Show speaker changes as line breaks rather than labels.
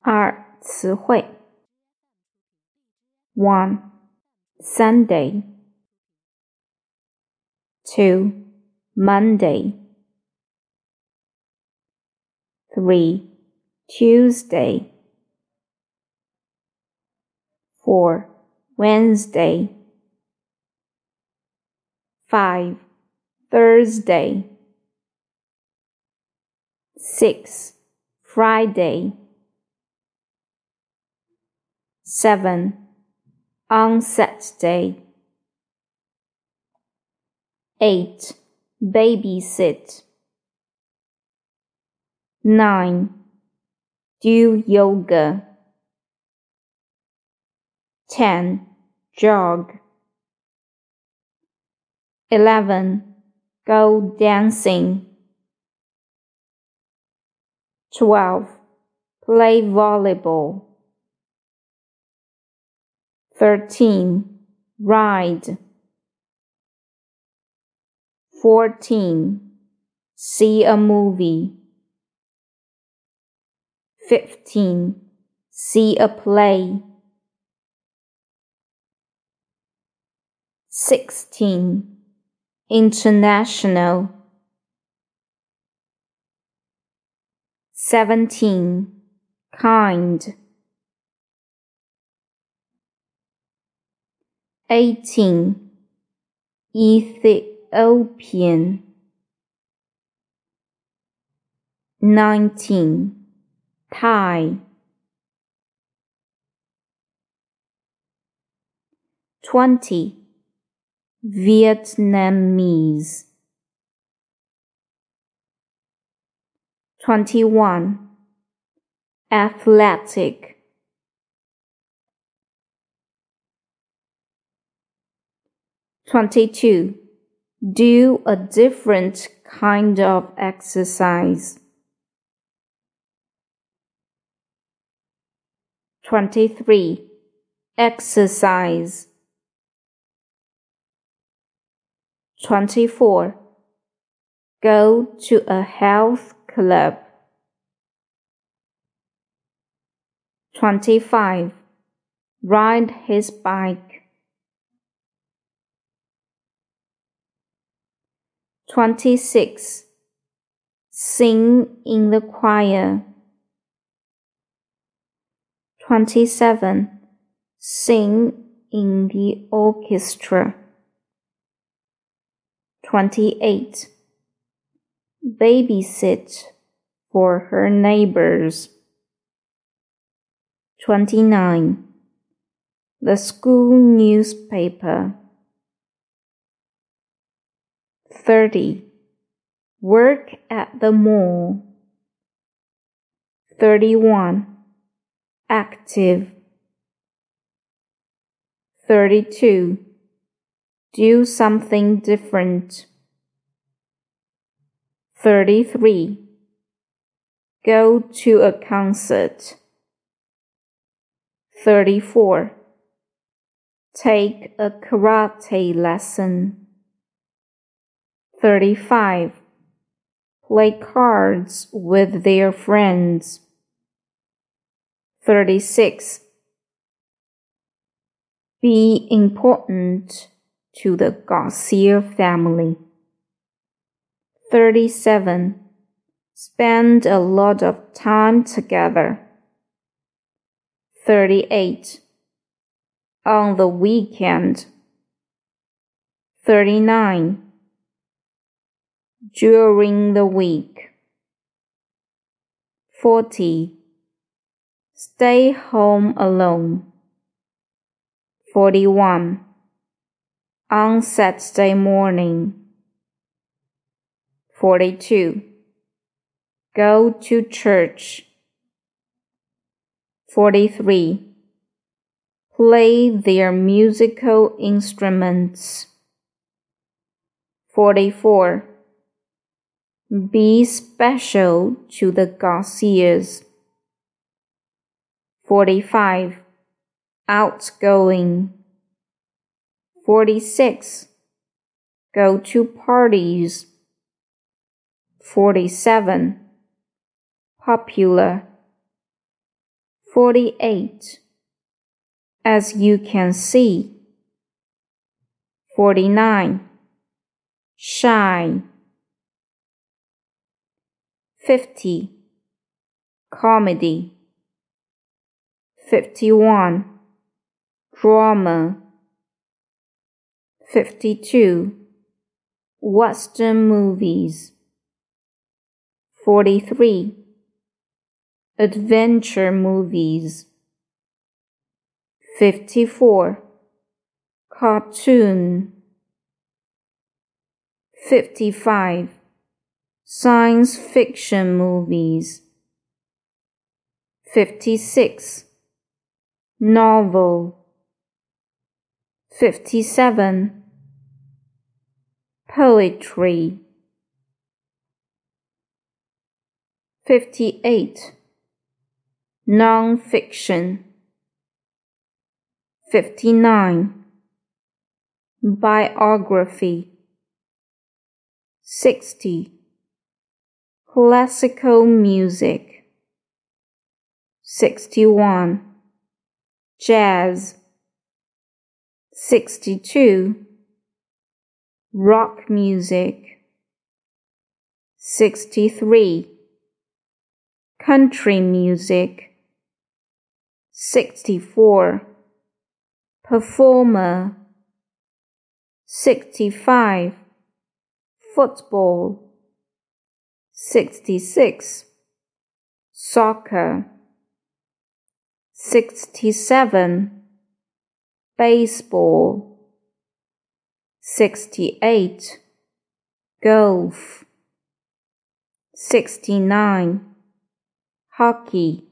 二词汇：one Sunday, two Monday, three Tuesday, four Wednesday, five Thursday, six Friday, seven on Saturday, eight babysit, nine do yoga, ten jog, eleven go dancing, twelve play volleyball. 13. Ride. 14. See a movie. 15. See a play. 16. International. 17. Kind. 18. Ethiopian. 19. Thai. 20. Vietnamese. 21. Athletic. 22. Do a different kind of exercise. 23. Exercise. 24. Go to a health club. 25. Ride his bike. 26. Sing in the choir. 27. Sing in the orchestra. 28. Babysit for her neighbors. 29. The school newspaper. 30. Work at the mall. 31. Active. 32. Do something different. 33. Go to a concert. 34. Take a karate lesson. 35. Play cards with their friends. 36. Be important to the Garcia family. 37. Spend a lot of time together. 38. On the weekend. 39 during the week. 40. Stay home alone. 41. On Saturday morning. 42. Go to church. 43. Play their musical instruments. 44 be special to the Garcias. 45. Outgoing. 46. Go to parties. 47. Popular. 48. As you can see. 49. Shine. 50. Comedy. 51. Drama. 52. Western movies. 43. Adventure movies. 54. Cartoon. 55. Science fiction movies. 56. Novel. 57. Poetry. 58. Non-fiction. 59. Biography. 60. Classical music. 61. Jazz. 62. Rock music. 63. Country music. 64. Performer. 65. Football. 66. Soccer. 67. Baseball. 68. Golf. 69. Hockey.